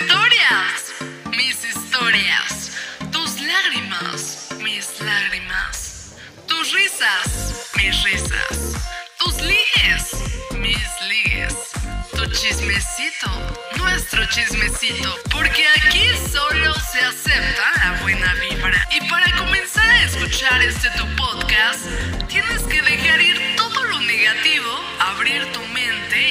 historias, mis historias. Tus lágrimas, mis lágrimas. Tus risas, mis risas. Tus ligues, mis ligues. Tu chismecito, nuestro chismecito. Porque aquí solo se acepta la buena vibra. Y para comenzar a escuchar este tu podcast, tienes que dejar ir todo lo negativo, abrir tu mente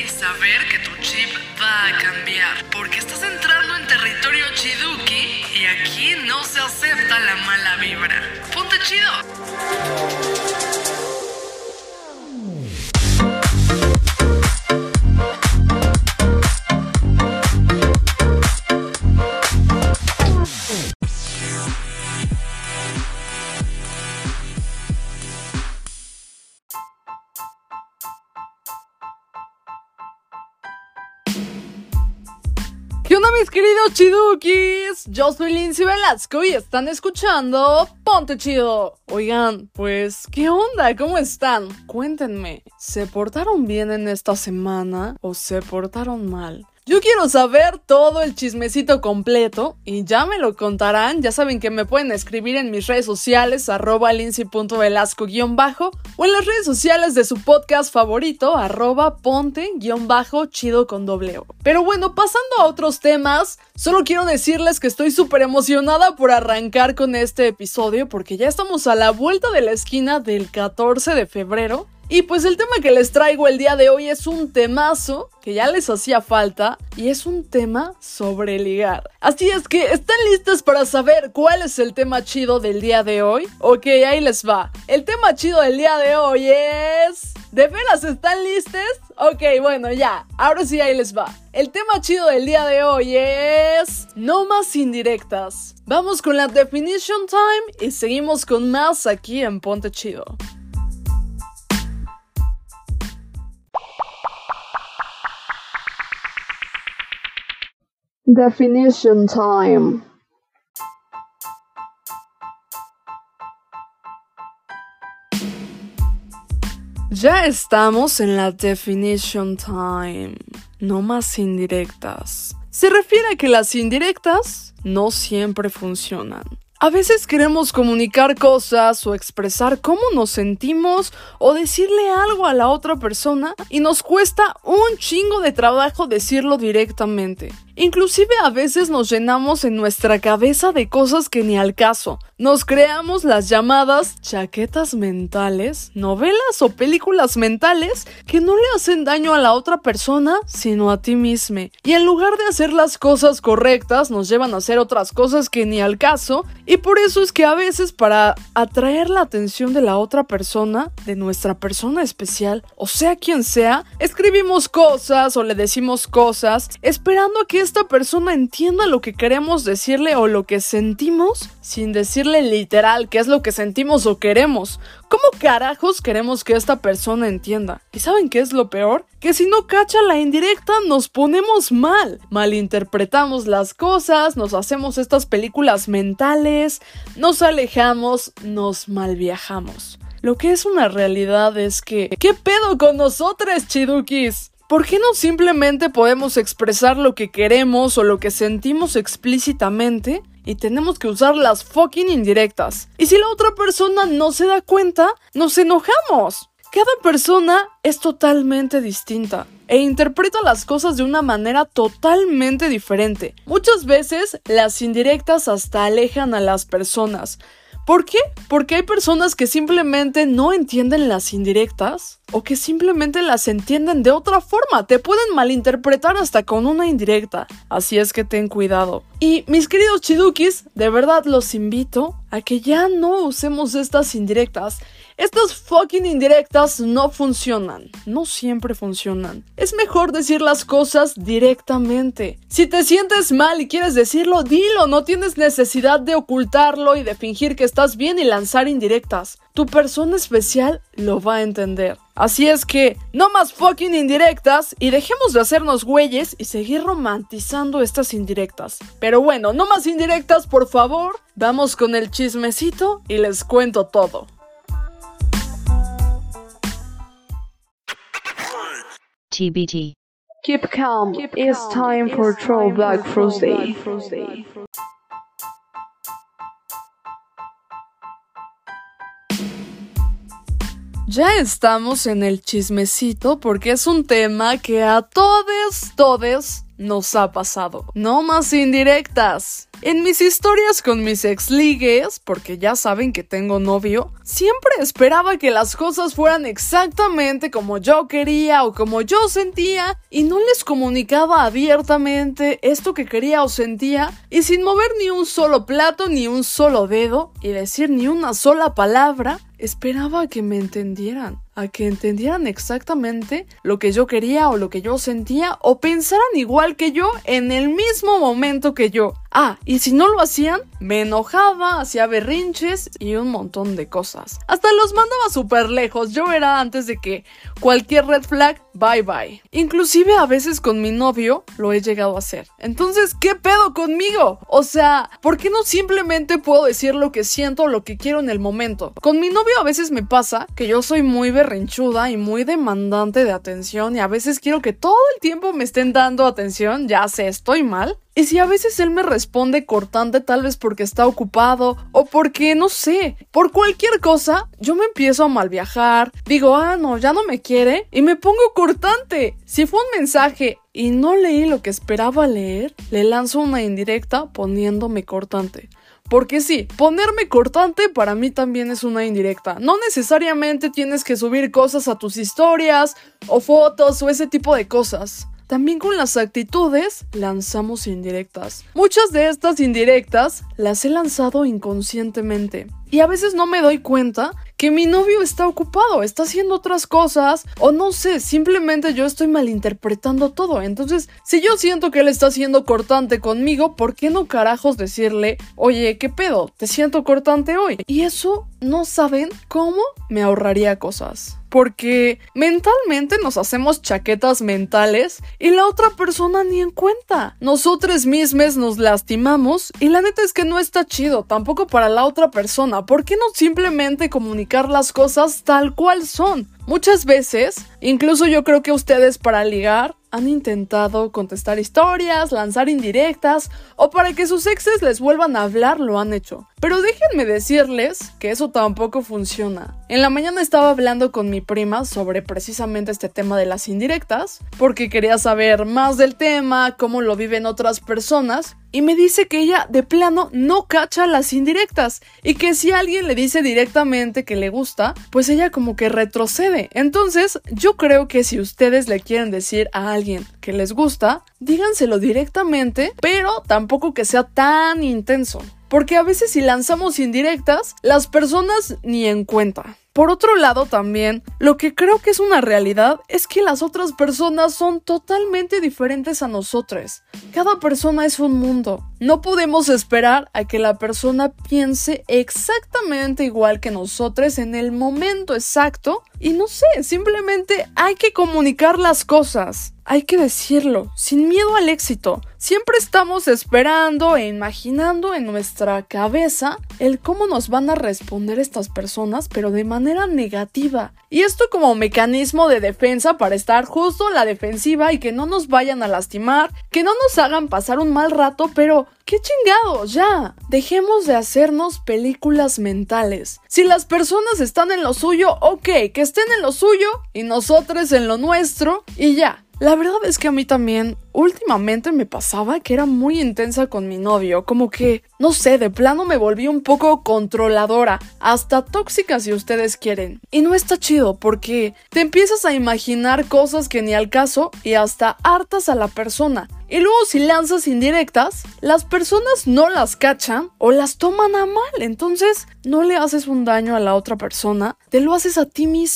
y saber que tu chip va a cambiar. Porque estás entrando en territorio chiduki y aquí no se acepta la mala vibra. Ponte chido. ¿Qué onda mis queridos chidukis? Yo soy Lindsay Velasco y están escuchando Ponte Chido. Oigan, pues, ¿qué onda? ¿Cómo están? Cuéntenme, ¿se portaron bien en esta semana o se portaron mal? Yo quiero saber todo el chismecito completo y ya me lo contarán. Ya saben que me pueden escribir en mis redes sociales, arroba lindsay.velasco-bajo o en las redes sociales de su podcast favorito, arroba ponte-chido con doble. Pero bueno, pasando a otros temas, solo quiero decirles que estoy súper emocionada por arrancar con este episodio porque ya estamos a la vuelta de la esquina del 14 de febrero y pues el tema que les traigo el día de hoy es un temazo que ya les hacía falta y es un tema sobre ligar. Así es que, ¿están listos para saber cuál es el tema chido del día de hoy? Ok, ahí les va. El tema chido del día de hoy es... ¿De veras están listos? Ok, bueno, ya. Ahora sí, ahí les va. El tema chido del día de hoy es... No más indirectas. Vamos con la definition time y seguimos con más aquí en Ponte Chido. Definition time. Ya estamos en la definition time. No más indirectas. Se refiere a que las indirectas no siempre funcionan. A veces queremos comunicar cosas o expresar cómo nos sentimos o decirle algo a la otra persona y nos cuesta un chingo de trabajo decirlo directamente. Inclusive a veces nos llenamos en nuestra cabeza de cosas que ni al caso. Nos creamos las llamadas chaquetas mentales, novelas o películas mentales que no le hacen daño a la otra persona, sino a ti mismo. Y en lugar de hacer las cosas correctas, nos llevan a hacer otras cosas que ni al caso. Y por eso es que a veces para atraer la atención de la otra persona, de nuestra persona especial, o sea quien sea, escribimos cosas o le decimos cosas esperando a que esta persona entienda lo que queremos decirle o lo que sentimos sin decirle literal qué es lo que sentimos o queremos. ¿Cómo carajos queremos que esta persona entienda? ¿Y saben qué es lo peor? Que si no cacha la indirecta nos ponemos mal, malinterpretamos las cosas, nos hacemos estas películas mentales, nos alejamos, nos malviajamos. Lo que es una realidad es que... ¿Qué pedo con nosotros, chidukis? ¿Por qué no simplemente podemos expresar lo que queremos o lo que sentimos explícitamente y tenemos que usar las fucking indirectas? Y si la otra persona no se da cuenta, nos enojamos. Cada persona es totalmente distinta e interpreta las cosas de una manera totalmente diferente. Muchas veces las indirectas hasta alejan a las personas. ¿Por qué? Porque hay personas que simplemente no entienden las indirectas o que simplemente las entienden de otra forma. Te pueden malinterpretar hasta con una indirecta. Así es que ten cuidado. Y mis queridos chidukis, de verdad los invito a que ya no usemos estas indirectas. Estas fucking indirectas no funcionan. No siempre funcionan. Es mejor decir las cosas directamente. Si te sientes mal y quieres decirlo, dilo. No tienes necesidad de ocultarlo y de fingir que estás bien y lanzar indirectas. Tu persona especial lo va a entender. Así es que, no más fucking indirectas y dejemos de hacernos güeyes y seguir romantizando estas indirectas. Pero bueno, no más indirectas, por favor. Vamos con el chismecito y les cuento todo. TBT. Keep calm. It's time for Throwback Thursday. Ya estamos en el chismecito porque es un tema que a todos, todos nos ha pasado. No más indirectas. En mis historias con mis ex ligues, porque ya saben que tengo novio, siempre esperaba que las cosas fueran exactamente como yo quería o como yo sentía y no les comunicaba abiertamente esto que quería o sentía y sin mover ni un solo plato ni un solo dedo y decir ni una sola palabra, esperaba que me entendieran a que entendieran exactamente lo que yo quería o lo que yo sentía o pensaran igual que yo en el mismo momento que yo. Ah, y si no lo hacían, me enojaba, hacía berrinches y un montón de cosas. Hasta los mandaba súper lejos. Yo era antes de que cualquier red flag, bye bye. Inclusive a veces con mi novio lo he llegado a hacer. Entonces, ¿qué pedo conmigo? O sea, ¿por qué no simplemente puedo decir lo que siento o lo que quiero en el momento? Con mi novio a veces me pasa que yo soy muy berrinchuda y muy demandante de atención y a veces quiero que todo el tiempo me estén dando atención, ya sé, estoy mal. Y si a veces él me responde cortante tal vez porque está ocupado o porque no sé, por cualquier cosa, yo me empiezo a mal viajar, digo, ah, no, ya no me quiere y me pongo cortante. Si fue un mensaje y no leí lo que esperaba leer, le lanzo una indirecta poniéndome cortante. Porque sí, ponerme cortante para mí también es una indirecta. No necesariamente tienes que subir cosas a tus historias o fotos o ese tipo de cosas. También con las actitudes lanzamos indirectas. Muchas de estas indirectas las he lanzado inconscientemente. Y a veces no me doy cuenta que mi novio está ocupado, está haciendo otras cosas o no sé, simplemente yo estoy malinterpretando todo. Entonces, si yo siento que él está siendo cortante conmigo, ¿por qué no carajos decirle, oye, ¿qué pedo? Te siento cortante hoy. Y eso, no saben cómo me ahorraría cosas porque mentalmente nos hacemos chaquetas mentales y la otra persona ni en cuenta. Nosotros mismos nos lastimamos y la neta es que no está chido tampoco para la otra persona. ¿Por qué no simplemente las cosas tal cual son? Muchas veces, incluso yo creo que ustedes para ligar han intentado contestar historias, lanzar indirectas o para que sus exes les vuelvan a hablar lo han hecho. Pero déjenme decirles que eso tampoco funciona. En la mañana estaba hablando con mi prima sobre precisamente este tema de las indirectas, porque quería saber más del tema, cómo lo viven otras personas, y me dice que ella de plano no cacha las indirectas y que si alguien le dice directamente que le gusta, pues ella como que retrocede. Entonces, yo creo que si ustedes le quieren decir a alguien que les gusta, díganselo directamente, pero tampoco que sea tan intenso. Porque a veces si lanzamos indirectas, las personas ni en cuenta. Por otro lado también, lo que creo que es una realidad es que las otras personas son totalmente diferentes a nosotros. Cada persona es un mundo. No podemos esperar a que la persona piense exactamente igual que nosotros en el momento exacto. Y no sé, simplemente hay que comunicar las cosas hay que decirlo, sin miedo al éxito. Siempre estamos esperando e imaginando en nuestra cabeza el cómo nos van a responder estas personas, pero de manera negativa. Y esto como mecanismo de defensa para estar justo en la defensiva y que no nos vayan a lastimar, que no nos hagan pasar un mal rato, pero ¡qué chingados! Ya, dejemos de hacernos películas mentales. Si las personas están en lo suyo, ok, que estén en lo suyo y nosotros en lo nuestro y ya. La verdad es que a mí también últimamente me pasaba que era muy intensa con mi novio, como que, no sé, de plano me volví un poco controladora, hasta tóxica si ustedes quieren. Y no está chido porque te empiezas a imaginar cosas que ni al caso y hasta hartas a la persona. Y luego si lanzas indirectas, las personas no las cachan o las toman a mal. Entonces no le haces un daño a la otra persona, te lo haces a ti mismo.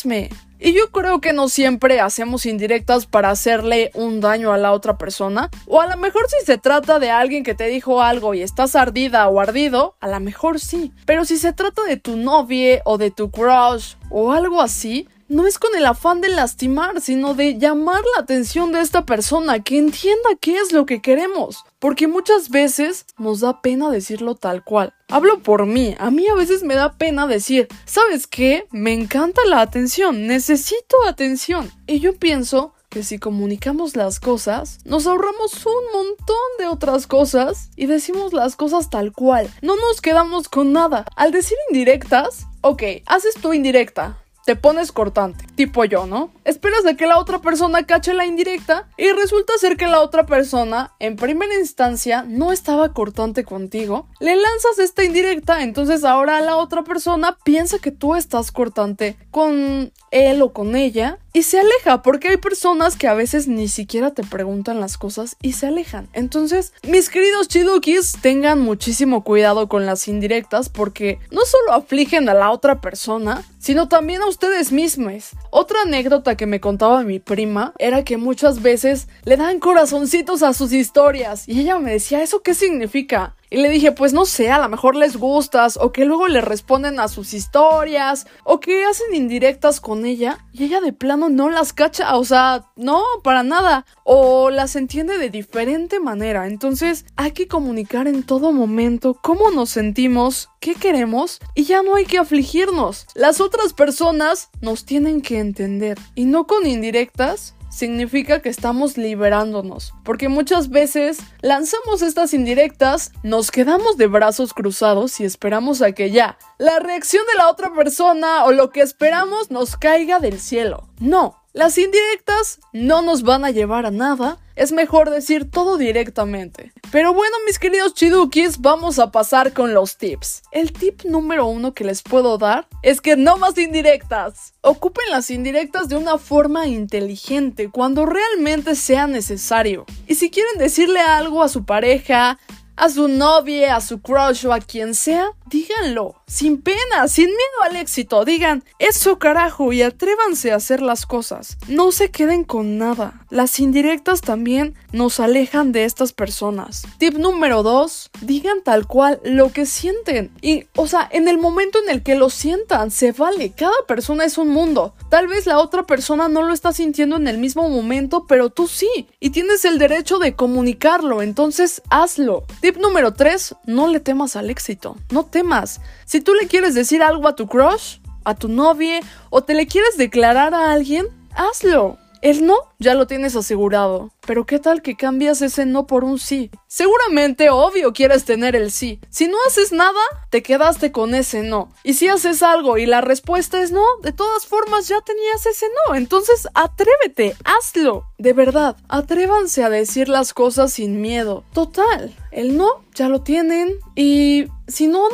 Y yo creo que no siempre hacemos indirectas para hacerle un daño a la otra persona. O a lo mejor si se trata de alguien que te dijo algo y estás ardida o ardido, a lo mejor sí. Pero si se trata de tu novia o de tu crush o algo así, no es con el afán de lastimar, sino de llamar la atención de esta persona, que entienda qué es lo que queremos. Porque muchas veces nos da pena decirlo tal cual. Hablo por mí, a mí a veces me da pena decir, ¿sabes qué? Me encanta la atención, necesito atención. Y yo pienso que si comunicamos las cosas, nos ahorramos un montón de otras cosas y decimos las cosas tal cual. No nos quedamos con nada. Al decir indirectas, ok, haces tu indirecta, te pones cortante, tipo yo, ¿no? Esperas de que la otra persona cache la indirecta y resulta ser que la otra persona, en primera instancia, no estaba cortante contigo. Le lanzas esta indirecta, entonces ahora la otra persona piensa que tú estás cortante con él o con ella y se aleja porque hay personas que a veces ni siquiera te preguntan las cosas y se alejan. Entonces, mis queridos chidukis, tengan muchísimo cuidado con las indirectas porque no solo afligen a la otra persona, sino también a ustedes mismos. Otra anécdota que me contaba mi prima era que muchas veces le dan corazoncitos a sus historias y ella me decía, ¿eso qué significa? Y le dije, pues no sé, a lo mejor les gustas, o que luego le responden a sus historias, o que hacen indirectas con ella, y ella de plano no las cacha, o sea, no, para nada, o las entiende de diferente manera. Entonces, hay que comunicar en todo momento cómo nos sentimos, qué queremos, y ya no hay que afligirnos. Las otras personas nos tienen que entender, y no con indirectas, significa que estamos liberándonos, porque muchas veces lanzamos estas indirectas, nos quedamos de brazos cruzados y esperamos a que ya la reacción de la otra persona o lo que esperamos nos caiga del cielo. No, las indirectas no nos van a llevar a nada, es mejor decir todo directamente. Pero bueno, mis queridos chidukis, vamos a pasar con los tips. El tip número uno que les puedo dar es que no más indirectas. Ocupen las indirectas de una forma inteligente cuando realmente sea necesario. Y si quieren decirle algo a su pareja, a su novia, a su crush o a quien sea, díganlo, sin pena, sin miedo al éxito, digan, eso carajo y atrévanse a hacer las cosas. No se queden con nada. Las indirectas también nos alejan de estas personas. Tip número 2, digan tal cual lo que sienten. Y, o sea, en el momento en el que lo sientan, se vale, cada persona es un mundo. Tal vez la otra persona no lo está sintiendo en el mismo momento, pero tú sí. Y tienes el derecho de comunicarlo, entonces hazlo. Tip número 3, no le temas al éxito. No temas. Si tú le quieres decir algo a tu crush, a tu novia, o te le quieres declarar a alguien, hazlo. El no ya lo tienes asegurado. Pero ¿qué tal que cambias ese no por un sí? Seguramente, obvio, quieres tener el sí. Si no haces nada, te quedaste con ese no. Y si haces algo y la respuesta es no, de todas formas ya tenías ese no. Entonces, atrévete, hazlo. De verdad, atrévanse a decir las cosas sin miedo. Total, el no ya lo tienen y si no,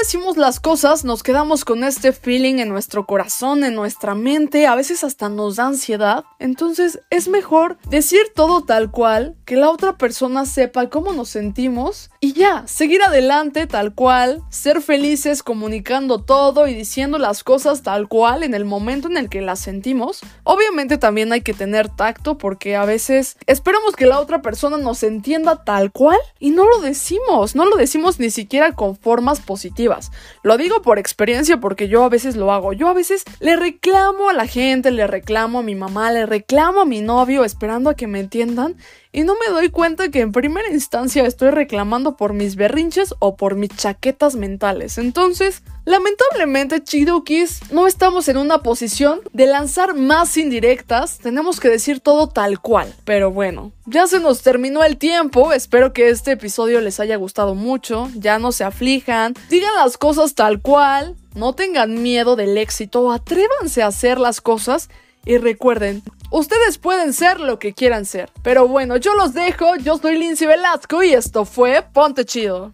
decimos las cosas, nos quedamos con este feeling en nuestro corazón, en nuestra mente, a veces hasta nos da ansiedad. Entonces es mejor decir todo tal cual, que la otra persona sepa cómo nos sentimos y ya, seguir adelante tal cual, ser felices comunicando todo y diciendo las cosas tal cual en el momento en el que las sentimos. Obviamente también hay que tener tacto porque a veces esperamos que la otra persona nos entienda tal cual y no lo decimos, no lo decimos ni siquiera con formas positivas. Lo digo por experiencia porque yo a veces lo hago. Yo a veces le reclamo a la gente, le reclamo a mi mamá, le reclamo a mi novio esperando a que me entiendan y no me doy cuenta que en primera instancia estoy reclamando por mis berrinches o por mis chaquetas mentales. Entonces, lamentablemente, Chidukis, no estamos en una posición de lanzar más indirectas, tenemos que decir todo tal cual. Pero bueno, ya se nos terminó el tiempo, espero que este episodio les haya gustado mucho, ya no se aflijan, digan las cosas tal cual, no tengan miedo del éxito, atrévanse a hacer las cosas. Y recuerden, ustedes pueden ser lo que quieran ser. Pero bueno, yo los dejo, yo soy Lindsay Velasco y esto fue Ponte Chido.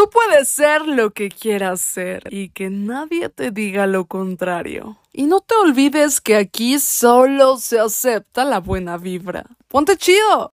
Tú puedes ser lo que quieras ser y que nadie te diga lo contrario. Y no te olvides que aquí solo se acepta la buena vibra. Ponte chido.